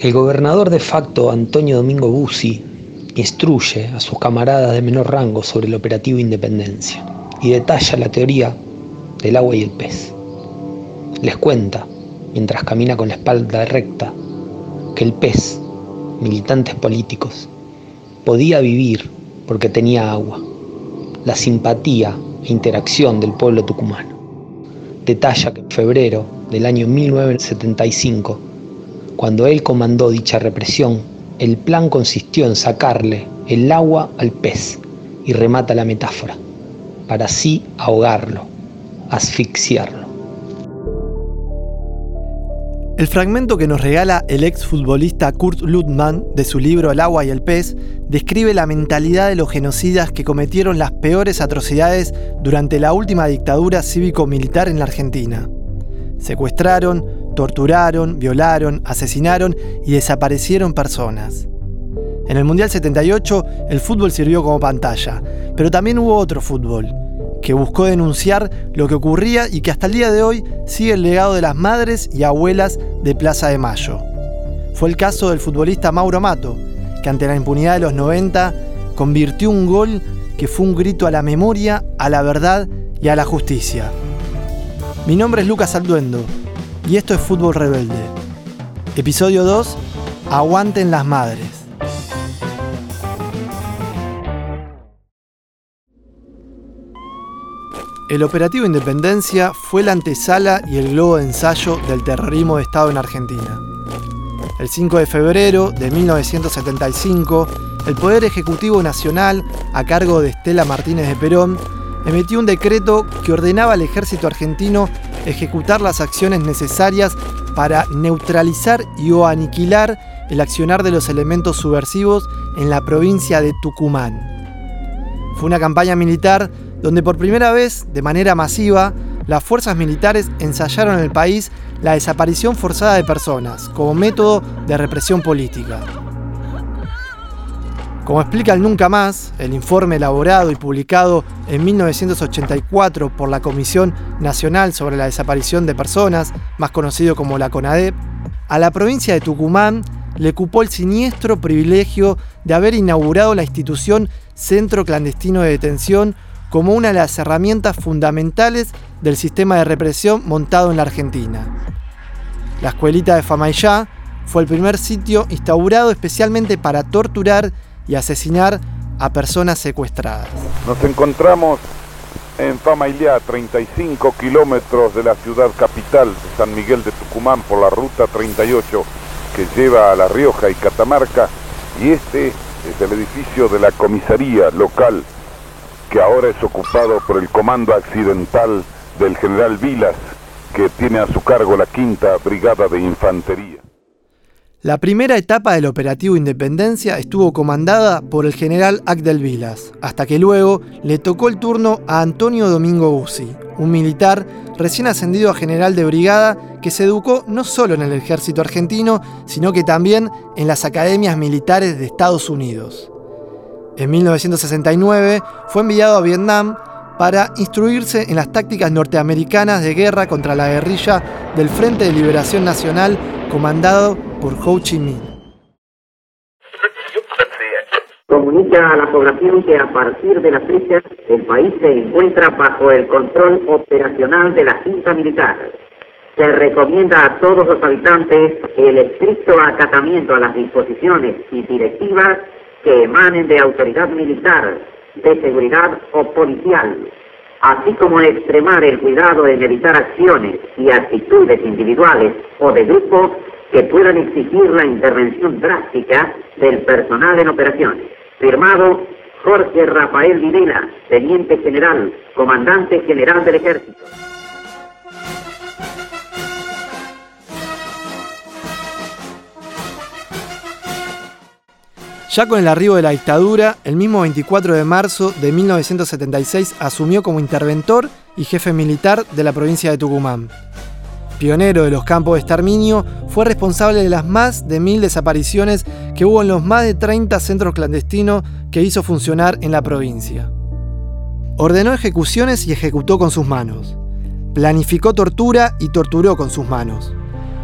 El gobernador de facto Antonio Domingo Bussi instruye a sus camaradas de menor rango sobre el operativo Independencia y detalla la teoría del agua y el pez. Les cuenta, mientras camina con la espalda recta, que el pez, militantes políticos, podía vivir porque tenía agua, la simpatía e interacción del pueblo tucumano. Detalla que en febrero del año 1975, cuando él comandó dicha represión, el plan consistió en sacarle el agua al pez y remata la metáfora, para así ahogarlo, asfixiarlo. El fragmento que nos regala el exfutbolista Kurt Ludman de su libro El agua y el pez describe la mentalidad de los genocidas que cometieron las peores atrocidades durante la última dictadura cívico-militar en la Argentina. Secuestraron, torturaron, violaron, asesinaron y desaparecieron personas. En el Mundial 78 el fútbol sirvió como pantalla, pero también hubo otro fútbol, que buscó denunciar lo que ocurría y que hasta el día de hoy sigue el legado de las madres y abuelas de Plaza de Mayo. Fue el caso del futbolista Mauro Mato, que ante la impunidad de los 90 convirtió un gol que fue un grito a la memoria, a la verdad y a la justicia. Mi nombre es Lucas Alduendo y esto es Fútbol Rebelde. Episodio 2, Aguanten las Madres. El operativo Independencia fue la antesala y el globo de ensayo del terrorismo de Estado en Argentina. El 5 de febrero de 1975, el Poder Ejecutivo Nacional, a cargo de Estela Martínez de Perón, emitió un decreto que ordenaba al ejército argentino ejecutar las acciones necesarias para neutralizar y o aniquilar el accionar de los elementos subversivos en la provincia de Tucumán. Fue una campaña militar donde por primera vez, de manera masiva, las fuerzas militares ensayaron en el país la desaparición forzada de personas como método de represión política. Como explica el Nunca Más, el informe elaborado y publicado en 1984 por la Comisión Nacional sobre la Desaparición de Personas, más conocido como la CONADEP, a la provincia de Tucumán le cupó el siniestro privilegio de haber inaugurado la institución Centro Clandestino de Detención como una de las herramientas fundamentales del sistema de represión montado en la Argentina. La escuelita de Famayá fue el primer sitio instaurado especialmente para torturar y asesinar a personas secuestradas. Nos encontramos en Famaillá, 35 kilómetros de la ciudad capital de San Miguel de Tucumán por la ruta 38 que lleva a La Rioja y Catamarca y este es el edificio de la comisaría local que ahora es ocupado por el comando accidental del general Vilas que tiene a su cargo la quinta brigada de infantería. La primera etapa del operativo Independencia estuvo comandada por el general Agdel Vilas, hasta que luego le tocó el turno a Antonio Domingo Bussi, un militar recién ascendido a general de brigada que se educó no solo en el ejército argentino, sino que también en las academias militares de Estados Unidos. En 1969 fue enviado a Vietnam para instruirse en las tácticas norteamericanas de guerra contra la guerrilla del Frente de Liberación Nacional comandado por Ho Chi Minh. Comunica a la población que a partir de la fecha el país se encuentra bajo el control operacional de la Junta Militar. Se recomienda a todos los habitantes el estricto acatamiento a las disposiciones y directivas que emanen de autoridad militar, de seguridad o policial, así como extremar el cuidado en evitar acciones y actitudes individuales o de grupo que puedan exigir la intervención drástica del personal en operaciones. Firmado Jorge Rafael Videla, Teniente General, Comandante General del Ejército. Ya con el arribo de la dictadura, el mismo 24 de marzo de 1976 asumió como interventor y jefe militar de la provincia de Tucumán. Pionero de los campos de exterminio, fue responsable de las más de mil desapariciones que hubo en los más de 30 centros clandestinos que hizo funcionar en la provincia. Ordenó ejecuciones y ejecutó con sus manos. Planificó tortura y torturó con sus manos.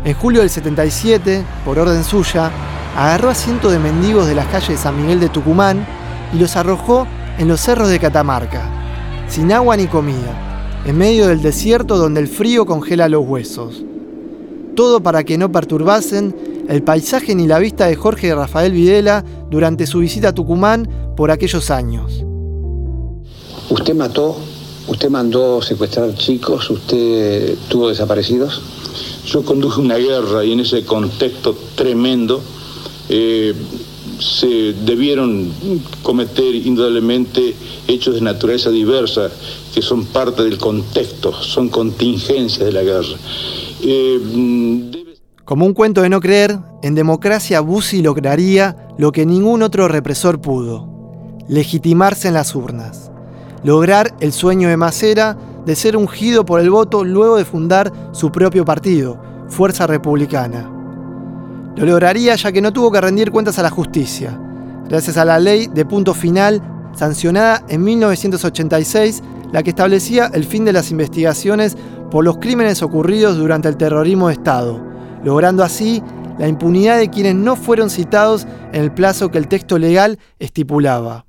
En julio del 77, por orden suya, agarró a cientos de mendigos de las calles de San Miguel de Tucumán y los arrojó en los cerros de Catamarca, sin agua ni comida, en medio del desierto donde el frío congela los huesos. Todo para que no perturbasen el paisaje ni la vista de Jorge Rafael Videla durante su visita a Tucumán por aquellos años. ¿Usted mató? ¿Usted mandó secuestrar chicos? ¿Usted tuvo desaparecidos? Yo conduje una guerra y en ese contexto tremendo eh, se debieron cometer indudablemente hechos de naturaleza diversa que son parte del contexto, son contingencias de la guerra. Eh, como un cuento de no creer, en democracia Bussi lograría lo que ningún otro represor pudo, legitimarse en las urnas, lograr el sueño de Macera de ser ungido por el voto luego de fundar su propio partido, Fuerza Republicana. Lo lograría ya que no tuvo que rendir cuentas a la justicia, gracias a la ley de punto final sancionada en 1986, la que establecía el fin de las investigaciones por los crímenes ocurridos durante el terrorismo de Estado logrando así la impunidad de quienes no fueron citados en el plazo que el texto legal estipulaba.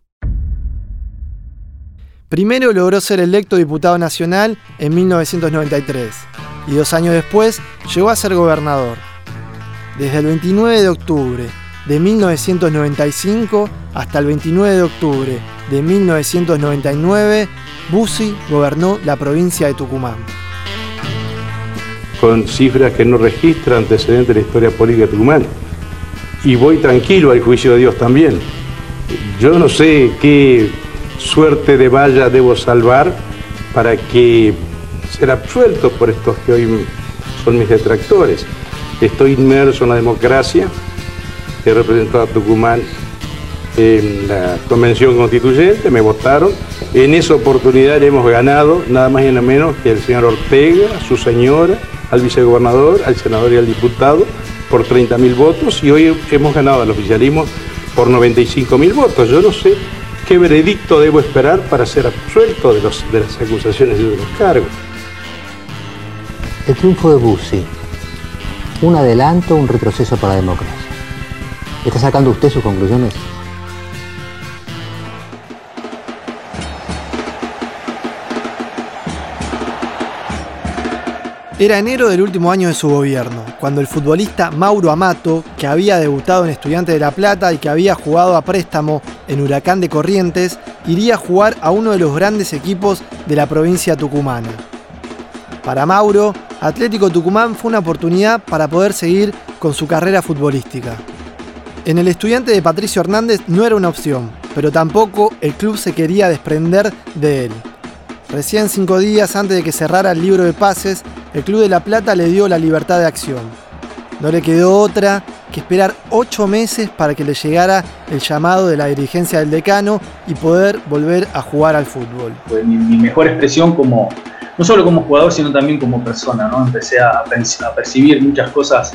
Primero logró ser electo diputado nacional en 1993 y dos años después llegó a ser gobernador. Desde el 29 de octubre de 1995 hasta el 29 de octubre de 1999, Bussi gobernó la provincia de Tucumán con cifras que no registran antecedentes de la historia política de Tucumán. Y voy tranquilo al juicio de Dios también. Yo no sé qué suerte de valla debo salvar para que ser absuelto por estos que hoy son mis detractores. Estoy inmerso en la democracia, he representado a Tucumán en la convención constituyente, me votaron. En esa oportunidad hemos ganado nada más y nada menos que el señor Ortega, su señora, al vicegobernador, al senador y al diputado por 30.000 votos y hoy hemos ganado al oficialismo por 95.000 votos. Yo no sé qué veredicto debo esperar para ser absuelto de, los, de las acusaciones y de los cargos. El triunfo de Bussi, un adelanto, un retroceso para la democracia. ¿Está sacando usted sus conclusiones? Era enero del último año de su gobierno, cuando el futbolista Mauro Amato, que había debutado en Estudiante de La Plata y que había jugado a préstamo en Huracán de Corrientes, iría a jugar a uno de los grandes equipos de la provincia tucumana. Para Mauro, Atlético Tucumán fue una oportunidad para poder seguir con su carrera futbolística. En el estudiante de Patricio Hernández no era una opción, pero tampoco el club se quería desprender de él. Recién cinco días antes de que cerrara el libro de pases, el Club de La Plata le dio la libertad de acción. No le quedó otra que esperar ocho meses para que le llegara el llamado de la dirigencia del decano y poder volver a jugar al fútbol. Fue mi, mejor expresión como, no solo como jugador, sino también como persona. ¿no? Empecé a, percibir muchas cosas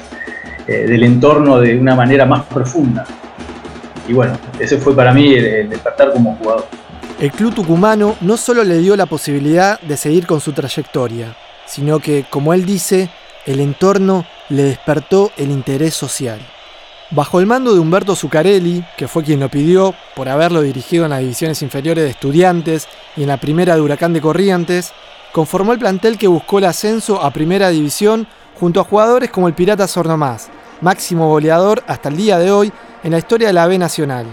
eh, del entorno de una manera más profunda. Y bueno, ese fue para mí el despertar como jugador. El club tucumano no solo le dio la posibilidad de seguir con su trayectoria, sino que, como él dice, el entorno le despertó el interés social. Bajo el mando de Humberto Zuccarelli, que fue quien lo pidió por haberlo dirigido en las divisiones inferiores de estudiantes y en la primera de Huracán de Corrientes, conformó el plantel que buscó el ascenso a primera división junto a jugadores como el Pirata Sornomás, máximo goleador hasta el día de hoy en la historia de la B Nacional.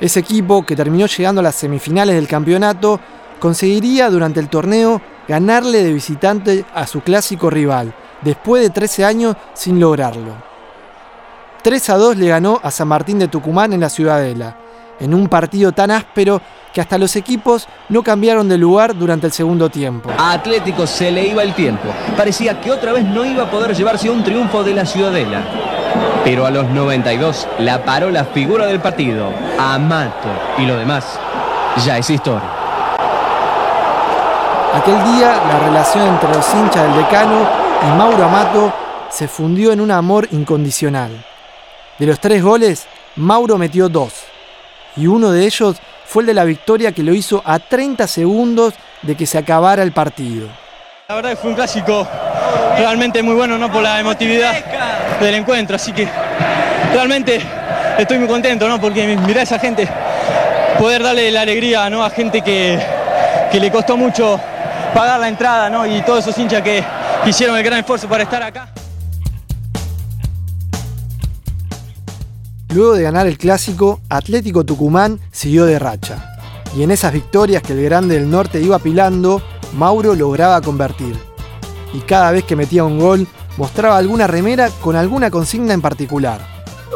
Ese equipo, que terminó llegando a las semifinales del campeonato, conseguiría durante el torneo ganarle de visitante a su clásico rival, después de 13 años sin lograrlo. 3 a 2 le ganó a San Martín de Tucumán en la Ciudadela, en un partido tan áspero que hasta los equipos no cambiaron de lugar durante el segundo tiempo. A Atlético se le iba el tiempo. Parecía que otra vez no iba a poder llevarse un triunfo de la Ciudadela. Pero a los 92 la paró la figura del partido, Amato, y lo demás ya es historia. Aquel día la relación entre los hinchas del decano y Mauro Amato se fundió en un amor incondicional. De los tres goles, Mauro metió dos, y uno de ellos fue el de la victoria que lo hizo a 30 segundos de que se acabara el partido. La verdad que fue un clásico realmente muy bueno ¿no? por la emotividad del encuentro. Así que realmente estoy muy contento ¿no? porque mirá a esa gente, poder darle la alegría ¿no? a gente que, que le costó mucho pagar la entrada ¿no? y todos esos hinchas que hicieron el gran esfuerzo para estar acá. Luego de ganar el clásico, Atlético Tucumán siguió de racha. Y en esas victorias que el Grande del Norte iba apilando, Mauro lograba convertir. Y cada vez que metía un gol, mostraba alguna remera con alguna consigna en particular.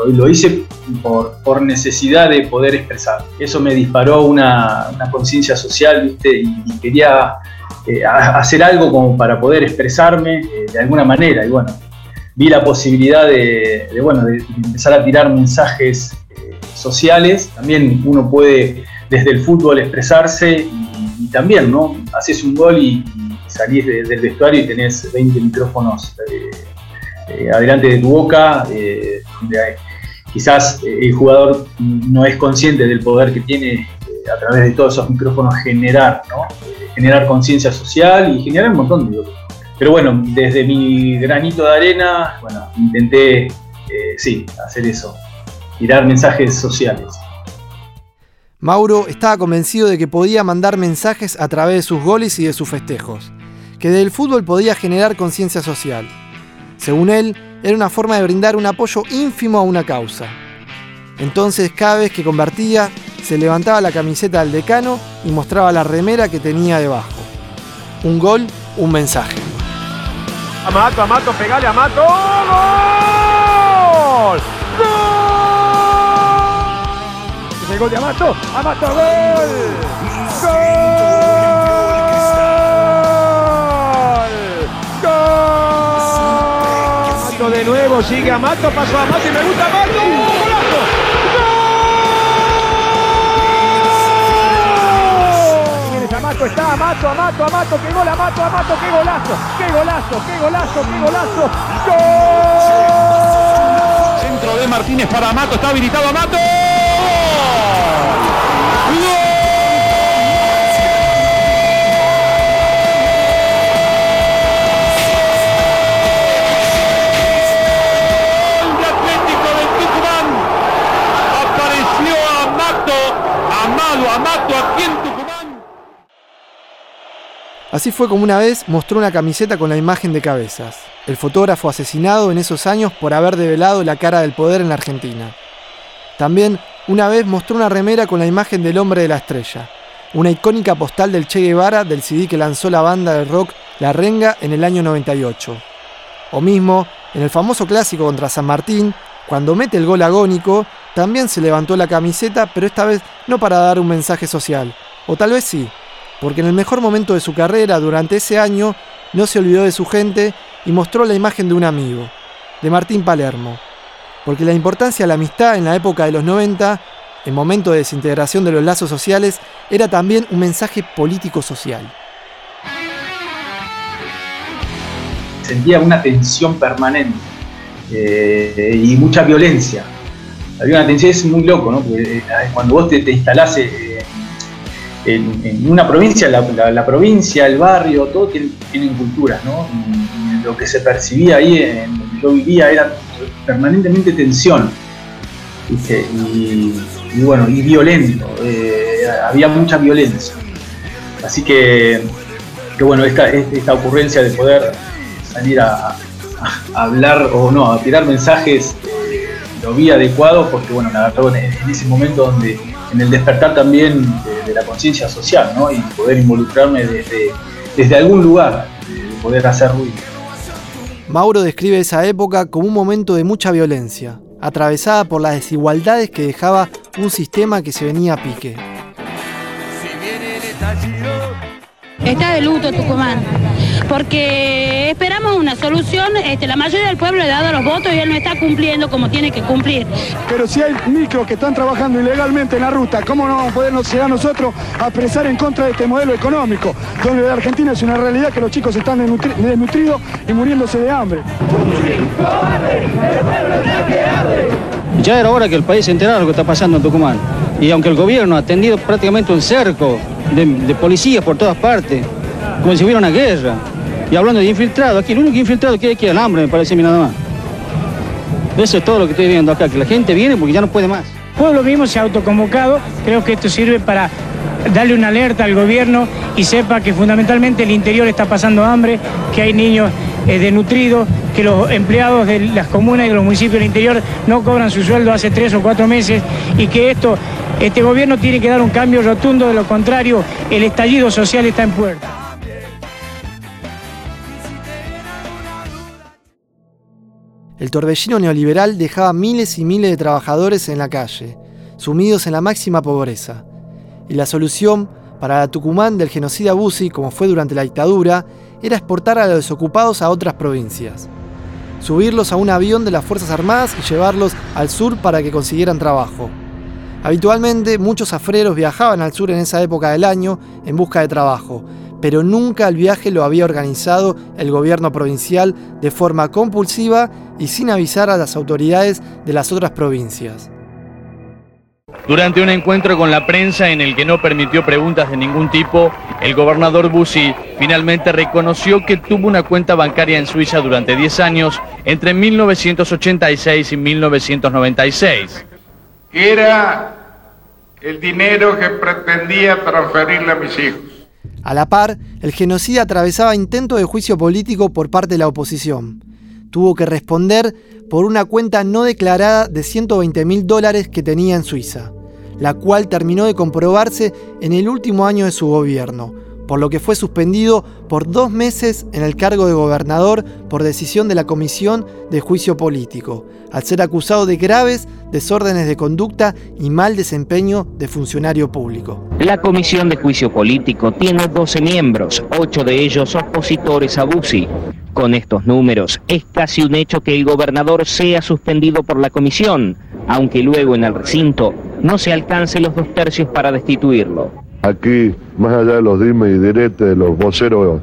Lo hice por, necesidad de poder expresar. Eso me disparó una, conciencia social, ¿viste? Y, y quería eh, hacer algo como para poder expresarme eh, de alguna manera. Y bueno, vi la posibilidad de, de, bueno, de, empezar a tirar mensajes eh, sociales. También uno puede desde el fútbol expresarse y, también, ¿no? Haces un gol y, y salís de, del vestuario y tenés 20 micrófonos eh, eh, adelante de tu boca, donde quizás el jugador no es consciente del poder que tiene a través de todos esos micrófonos generar, ¿no? generar conciencia social y generar un montón de cosas. Pero bueno, desde mi granito de arena, bueno, intenté, eh, sí, hacer eso, tirar mensajes sociales. Mauro estaba convencido de que podía mandar mensajes a través de sus goles y de sus festejos, que del fútbol podía generar conciencia social. Según él, era una forma de brindar un apoyo ínfimo a una causa. Entonces, cada vez que convertía, se levantaba la camiseta del decano y mostraba la remera que tenía debajo. Un gol, un mensaje. Amato, Amato, pegale Amato. ¡Gol! ¡Gol! El gol de Amato. Amato, gol. ¡Gol! ¡Gol! Amato de nuevo, sigue Amato, pasó Amato y me gusta Amato. Amato está, Amato, Amato, Amato, qué gol, Amato, Amato, qué golazo, qué golazo, qué golazo, qué golazo. ¡Gol! Centro de Martínez para Amato, está habilitado Amato. Apareció Amato, Amado, Amato aquí en Tucumán. Así fue como una vez mostró una camiseta con la imagen de Cabezas, el fotógrafo asesinado en esos años por haber develado la cara del poder en la Argentina. También una vez mostró una remera con la imagen del hombre de la estrella, una icónica postal del Che Guevara del CD que lanzó la banda de rock La Renga en el año 98. O mismo, en el famoso clásico contra San Martín, cuando mete el gol agónico, también se levantó la camiseta, pero esta vez no para dar un mensaje social, o tal vez sí, porque en el mejor momento de su carrera durante ese año no se olvidó de su gente y mostró la imagen de un amigo, de Martín Palermo. Porque la importancia de la amistad en la época de los 90, en momento de desintegración de los lazos sociales, era también un mensaje político-social. Sentía una tensión permanente eh, y mucha violencia. Había una tensión, es muy loco, ¿no? Porque, eh, cuando vos te, instalás eh, en, una provincia, la, la, la, provincia, el barrio, todo tienen, culturas, ¿no? Lo que se percibía ahí, en donde yo vivía, era permanentemente tensión. Y, bueno, y violento. Eh, había mucha violencia. Así que, que bueno, esta, esta ocurrencia de poder salir a, hablar o no, a tirar mensajes, eh, lo vi adecuado porque, bueno, la verdad, en, en ese momento donde en el despertar también de, de la conciencia social, ¿no? Y poder involucrarme desde, desde algún lugar, de poder hacer ruido. Mauro describe esa época como un momento de mucha violencia, atravesada por las desigualdades que dejaba un sistema que se venía a pique. Está de luto Tucumán, porque esperamos una solución, este, la mayoría del pueblo le ha dado los votos y él no está cumpliendo como tiene que cumplir. Pero si hay micros que están trabajando ilegalmente en la ruta, ¿cómo no vamos a poder llegar nosotros a expresar en contra de este modelo económico, donde la Argentina es una realidad que los chicos están desnutri desnutridos y muriéndose de hambre? Ya era hora que el país se enterara de lo que está pasando en Tucumán. Y aunque el gobierno ha tendido prácticamente un cerco de, de policías por todas partes, como si hubiera una guerra, Y hablando de infiltrado, aquí el único infiltrado que hay aquí es el hambre, me parece a mí nada más. Eso es todo lo que estoy viendo acá, que la gente viene porque ya no puede más. El pueblo mismo se ha autoconvocado, creo que esto sirve para darle una alerta al gobierno y sepa que fundamentalmente el interior está pasando hambre, que hay niños eh, desnutridos, que los empleados de las comunas y de los municipios del interior no cobran su sueldo hace tres o cuatro meses y que esto, este gobierno tiene que dar un cambio rotundo, de lo contrario el estallido social está en puerta. El torbellino neoliberal dejaba miles y miles de trabajadores en la calle, sumidos en la máxima pobreza. Y la solución para la Tucumán del genocida Bussi, como fue durante la dictadura, era exportar a los desocupados a otras provincias. Subirlos a un avión de las Fuerzas Armadas y llevarlos al sur para que consiguieran trabajo. Habitualmente muchos afreros viajaban al sur en esa época del año en busca de trabajo, pero nunca el viaje lo había organizado el gobierno provincial de forma compulsiva y sin avisar a las autoridades de las otras provincias. Durante un encuentro con la prensa en el que no permitió preguntas de ningún tipo, el gobernador Bussi finalmente reconoció que tuvo una cuenta bancaria en Suiza durante 10 años, entre 1986 y 1996. Era el dinero que pretendía transferirle a mis hijos. A la par, el genocida atravesaba intento de juicio político por parte de la oposición. Tuvo que responder por una cuenta no declarada de 120 mil dólares que tenía en Suiza, la cual terminó de comprobarse en el último año de su gobierno, por lo que fue suspendido por dos meses en el cargo de gobernador por decisión de la Comisión de Juicio Político, al ser acusado de graves desórdenes de conducta y mal desempeño de funcionario público. La Comisión de Juicio Político tiene 12 miembros, 8 de ellos opositores a Bussi. Con estos números, es casi un hecho que el gobernador sea suspendido por la comisión, aunque luego en el recinto no se alcance los dos tercios para destituirlo. Aquí, más allá de los dimes y diretes de los voceros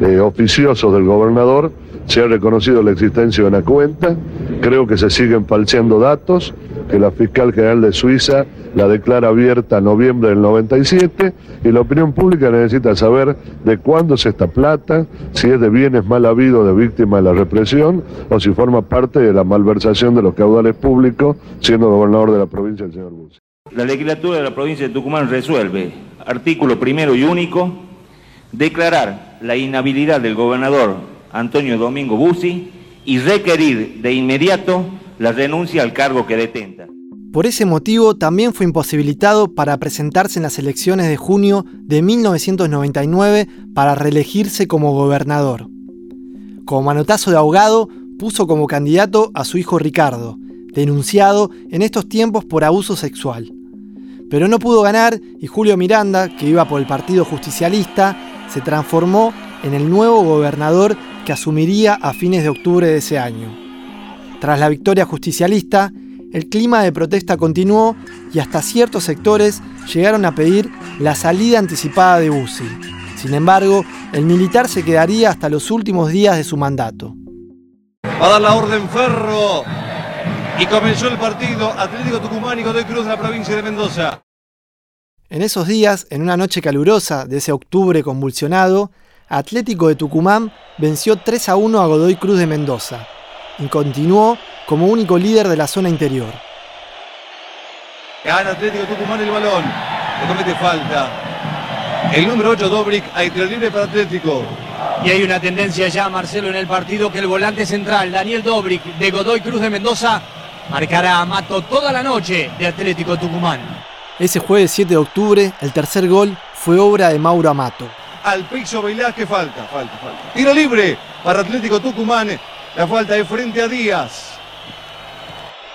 eh, oficiosos del gobernador, se ha reconocido la existencia de una cuenta, creo que se siguen falseando datos, que la fiscal general de Suiza la declara abierta en noviembre del 97 y la opinión pública necesita saber de cuándo es esta plata, si es de bienes mal habidos de víctimas de la represión o si forma parte de la malversación de los caudales públicos siendo gobernador de la provincia el señor Bussi. La legislatura de la provincia de Tucumán resuelve, artículo primero y único, declarar la inhabilidad del gobernador Antonio Domingo Bussi y requerir de inmediato la renuncia al cargo que detenta. Por ese motivo también fue imposibilitado para presentarse en las elecciones de junio de 1999 para reelegirse como gobernador. Como manotazo de ahogado, puso como candidato a su hijo Ricardo, denunciado en estos tiempos por abuso sexual. Pero no pudo ganar y Julio Miranda, que iba por el Partido Justicialista, se transformó en el nuevo gobernador que asumiría a fines de octubre de ese año. Tras la victoria justicialista, el clima de protesta continuó y hasta ciertos sectores llegaron a pedir la salida anticipada de Bussi. Sin embargo, el militar se quedaría hasta los últimos días de su mandato. Va a dar la orden Ferro y comenzó el partido Atlético Tucumán y Godoy Cruz de la provincia de Mendoza. En esos días, en una noche calurosa de ese octubre convulsionado, Atlético de Tucumán venció 3 a 1 a Godoy Cruz de Mendoza y continuó como único líder de la zona interior. Gana Atlético Tucumán el balón. Le comete falta. El número 8, Dobrick, hay tiro libre para Atlético. Y hay una tendencia ya, Marcelo, en el partido que el volante central, Daniel Dobrick, de Godoy Cruz de Mendoza, marcará a Mato toda la noche de Atlético Tucumán. Ese jueves 7 de octubre, el tercer gol fue obra de Mauro Amato. Al piso Velázquez falta, falta, falta. Tiro libre para Atlético Tucumán. La falta de frente a Díaz.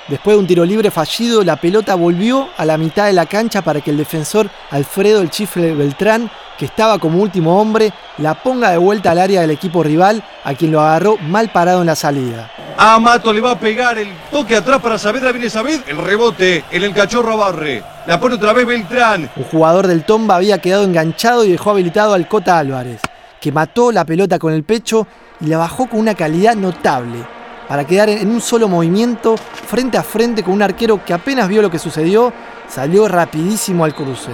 Después de un tiro libre fallido, la pelota volvió a la mitad de la cancha para que el defensor Alfredo el Chifle Beltrán, que estaba como último hombre, la ponga de vuelta al área del equipo rival, a quien lo agarró mal parado en la salida. A Mato le va a pegar el toque atrás para Saavedra, viene Saavedra, el rebote en el cachorro Barre. La pone otra vez Beltrán. Un jugador del Tomba había quedado enganchado y dejó habilitado al Cota Álvarez, que mató la pelota con el pecho y la bajó con una calidad notable para quedar en un solo movimiento frente a frente con un arquero que apenas vio lo que sucedió, salió rapidísimo al cruce.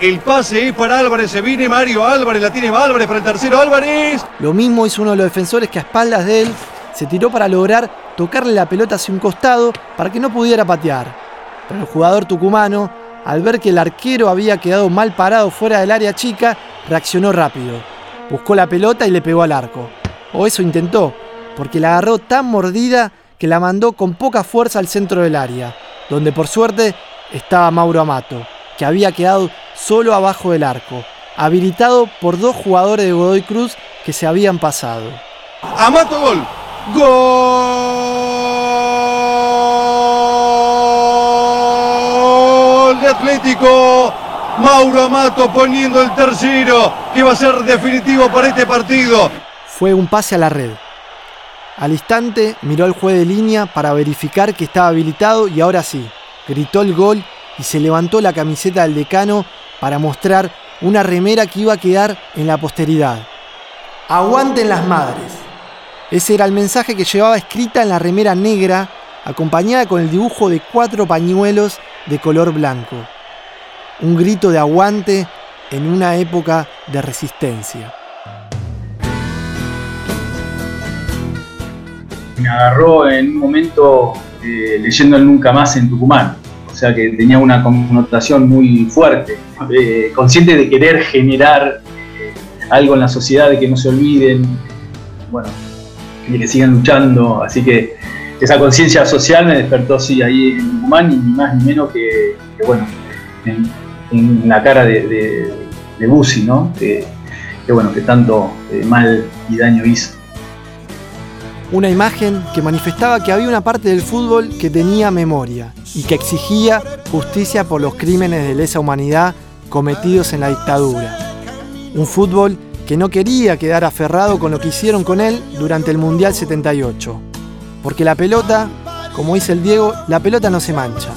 El pase es para Álvarez. Se viene Mario Álvarez. La tiene Álvarez para el tercero. Álvarez. Lo mismo hizo uno de los defensores que a espaldas de él se tiró para lograr tocarle la pelota hacia un costado para que no pudiera patear. Pero el jugador tucumano, al ver que el arquero había quedado mal parado fuera del área chica, reaccionó rápido. Buscó la pelota y le pegó al arco. O eso intentó, porque la agarró tan mordida que la mandó con poca fuerza al centro del área, donde por suerte estaba Mauro Amato, que había quedado solo abajo del arco, habilitado por dos jugadores de Godoy Cruz que se habían pasado. Amato gol. Gol de Atlético. Mauro Amato poniendo el tercero, que va a ser definitivo para este partido. Fue un pase a la red. Al instante miró al juez de línea para verificar que estaba habilitado y ahora sí, gritó el gol y se levantó la camiseta del decano para mostrar una remera que iba a quedar en la posteridad. Aguanten las madres. Ese era el mensaje que llevaba escrita en la remera negra, acompañada con el dibujo de cuatro pañuelos de color blanco. Un grito de aguante en una época de resistencia. Me agarró en un momento eh, leyendo el Nunca Más en Tucumán, o sea que tenía una connotación muy fuerte, eh, consciente de querer generar eh, algo en la sociedad, de que no se olviden, bueno, y que sigan luchando. Así que esa conciencia social me despertó sí ahí en Tucumán y ni más ni menos que, bueno, en, la cara de, de, ¿no? Que, bueno, que tanto mal y daño hizo. Una imagen que manifestaba que había una parte del fútbol que tenía memoria y que exigía justicia por los crímenes de lesa humanidad cometidos en la dictadura. Un fútbol que no quería quedar aferrado con lo que hicieron con él durante el Mundial 78. Porque la pelota, como dice el Diego, la pelota no se mancha.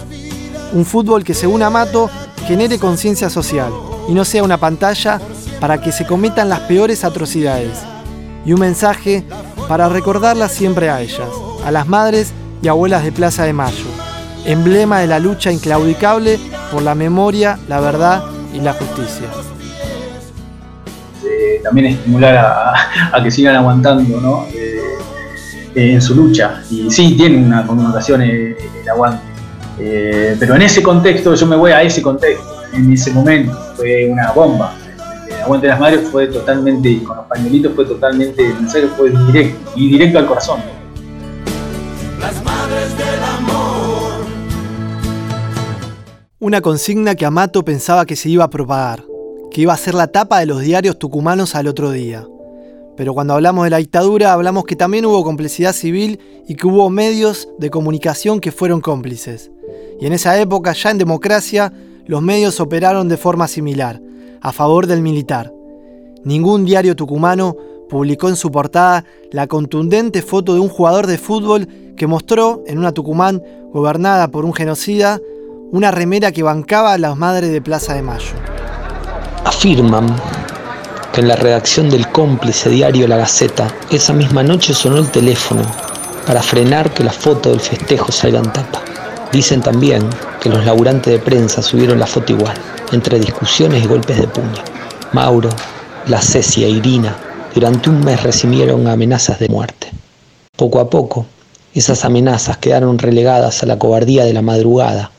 Un fútbol que según Amato genere conciencia social y no sea una pantalla para que se cometan las peores atrocidades. Y un mensaje para recordarlas siempre a ellas, a las madres y abuelas de Plaza de Mayo, emblema de la lucha inclaudicable por la memoria, la verdad y la justicia también estimular a, que sigan aguantando ¿no? eh, en su lucha. Y sí, tiene una connotación el, el aguante. Eh, pero en ese contexto, yo me voy a ese contexto, en ese momento, fue una bomba. Aguante de las madres fue totalmente, con los pañuelitos fue totalmente, el mensaje fue directo, y directo al corazón. Las madres del amor. Una consigna que Amato pensaba que se iba a propagar que iba a ser la tapa de los diarios tucumanos al otro día. Pero cuando hablamos de la dictadura hablamos que también hubo complicidad civil y que hubo medios de comunicación que fueron cómplices. Y en esa época, ya en democracia, los medios operaron de forma similar, a favor del militar. Ningún diario tucumano publicó en su portada la contundente foto de un jugador de fútbol que mostró en una Tucumán gobernada por un genocida una remera que bancaba a las madres de Plaza de Mayo afirman que en la redacción del cómplice diario La Gaceta, esa misma noche sonó el teléfono para frenar que la foto del festejo salga en tapa. Dicen también que los laburantes de prensa subieron la foto igual, entre discusiones y golpes de puño. Mauro, la Cecia e Irina durante un mes recibieron amenazas de muerte. Poco a poco, esas amenazas quedaron relegadas a la cobardía de la madrugada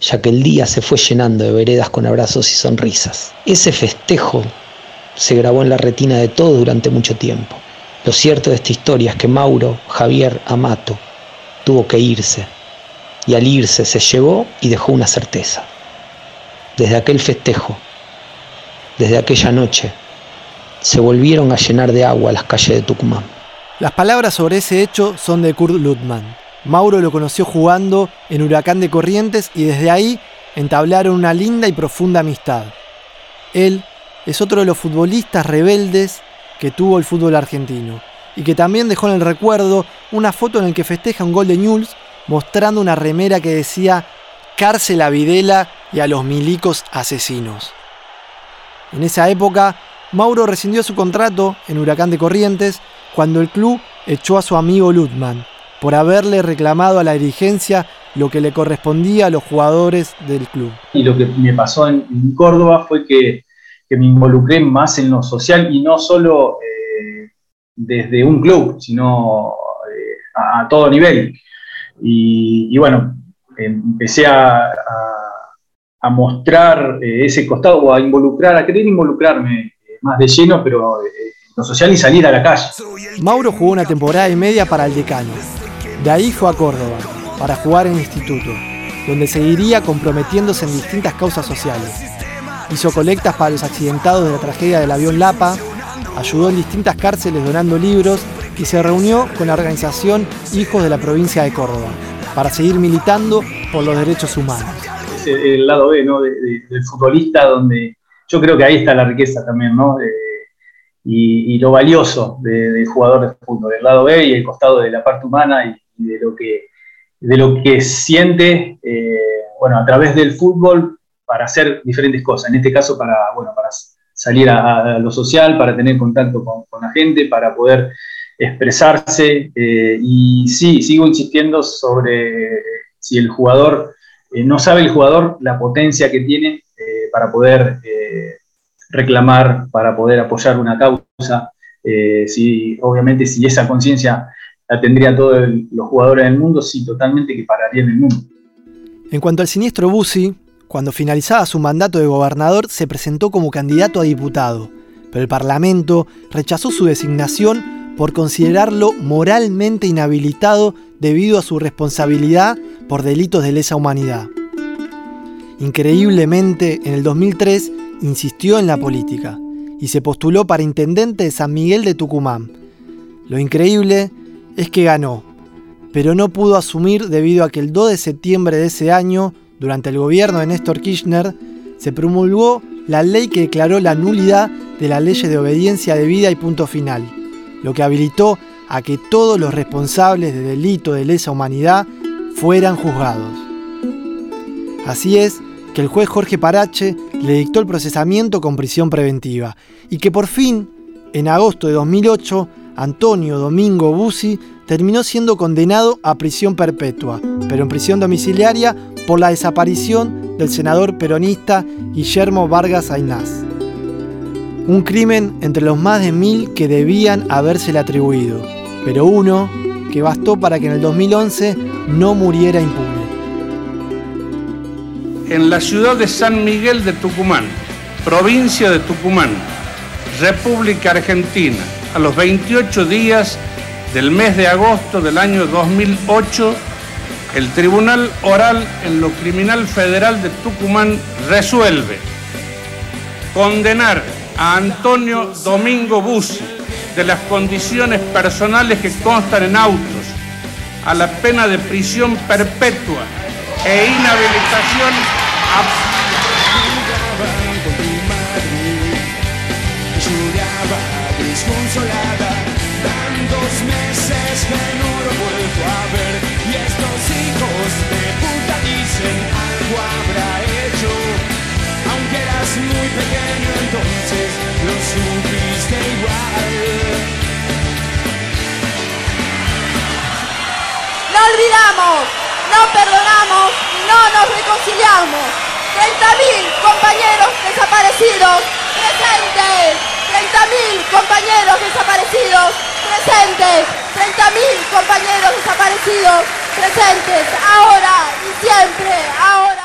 ya que el día se fue llenando de veredas con abrazos y sonrisas. Ese festejo se grabó en la retina de todos durante mucho tiempo. Lo cierto de esta historia es que Mauro Javier Amato tuvo que irse, y al irse se llevó y dejó una certeza. Desde aquel festejo, desde aquella noche, se volvieron a llenar de agua las calles de Tucumán. Las palabras sobre ese hecho son de Kurt Ludman, Mauro lo conoció jugando en Huracán de Corrientes y desde ahí entablaron una linda y profunda amistad. Él es otro de los futbolistas rebeldes que tuvo el fútbol argentino y que también dejó en el recuerdo una foto en la que festeja un gol de Newell's mostrando una remera que decía cárcel a Videla y a los milicos asesinos. En esa época, Mauro rescindió su contrato en Huracán de Corrientes cuando el club echó a su amigo Lutman, por haberle reclamado a la dirigencia lo que le correspondía a los jugadores del club. Y lo que me pasó en, Córdoba fue que, me involucré más en lo social y no solo eh, desde un club, sino eh, a, todo nivel. Y, bueno, empecé a, mostrar eh, ese costado o a involucrar, a querer involucrarme más de lleno, pero lo social y salir a la calle. Mauro jugó una temporada y media para el decano. De ahí fue a Córdoba para jugar en instituto, donde seguiría comprometiéndose en distintas causas sociales. Hizo colectas para los accidentados de la tragedia del avión Lapa, ayudó en distintas cárceles donando libros y se reunió con la organización Hijos de la provincia de Córdoba para seguir militando por los derechos humanos. Es el lado B ¿no? del futbolista donde yo creo que ahí está la riqueza también, ¿no? y, lo valioso del jugador de fútbol, el lado B y el costado de la parte humana y de lo que de lo que siente, eh, bueno, a través del fútbol para hacer diferentes cosas. En este caso, para, bueno, para salir a, lo social, para tener contacto con, la gente, para poder expresarse. Eh, y sí, sigo insistiendo sobre si el jugador, eh, no sabe el jugador la potencia que tiene para poder reclamar, para poder apoyar una causa. si, obviamente, si esa conciencia la tendría todos los jugadores del mundo, sí, totalmente que pararía en el mundo. En cuanto al siniestro Bussi, cuando finalizaba su mandato de gobernador se presentó como candidato a diputado, pero el Parlamento rechazó su designación por considerarlo moralmente inhabilitado debido a su responsabilidad por delitos de lesa humanidad. Increíblemente, en el 2003 insistió en la política y se postuló para intendente de San Miguel de Tucumán. Lo increíble es que ganó, pero no pudo asumir debido a que el 2 de septiembre de ese año, durante el gobierno de Néstor Kirchner, se promulgó la ley que declaró la nulidad de la ley de obediencia debida y punto final, lo que habilitó a que todos los responsables de delito de lesa humanidad fueran juzgados. Así es que el juez Jorge Parache le dictó el procesamiento con prisión preventiva y que por fin, en agosto de 2008, Antonio Domingo Bussi terminó siendo condenado a prisión perpetua, pero en prisión domiciliaria por la desaparición del senador peronista Guillermo Vargas Aynaz. Un crimen entre los más de mil que debían habérsele atribuido, pero uno que bastó para que en el 2011 no muriera impune. En la ciudad de San Miguel de Tucumán, provincia de Tucumán, República Argentina, a los 28 días del mes de agosto del año 2008, el Tribunal Oral en lo Criminal Federal de Tucumán resuelve condenar a Antonio Domingo Bussi de las condiciones personales que constan en autos a la pena de prisión perpetua e inhabilitación. Y estos hijos de puta dicen algo habrá muy pequeño entonces lo supiste igual. No olvidamos, no perdonamos no nos reconciliamos. 30.000 compañeros desaparecidos presentes. 30.000 compañeros desaparecidos presentes, 30.000 compañeros desaparecidos presentes, ahora y siempre, ahora.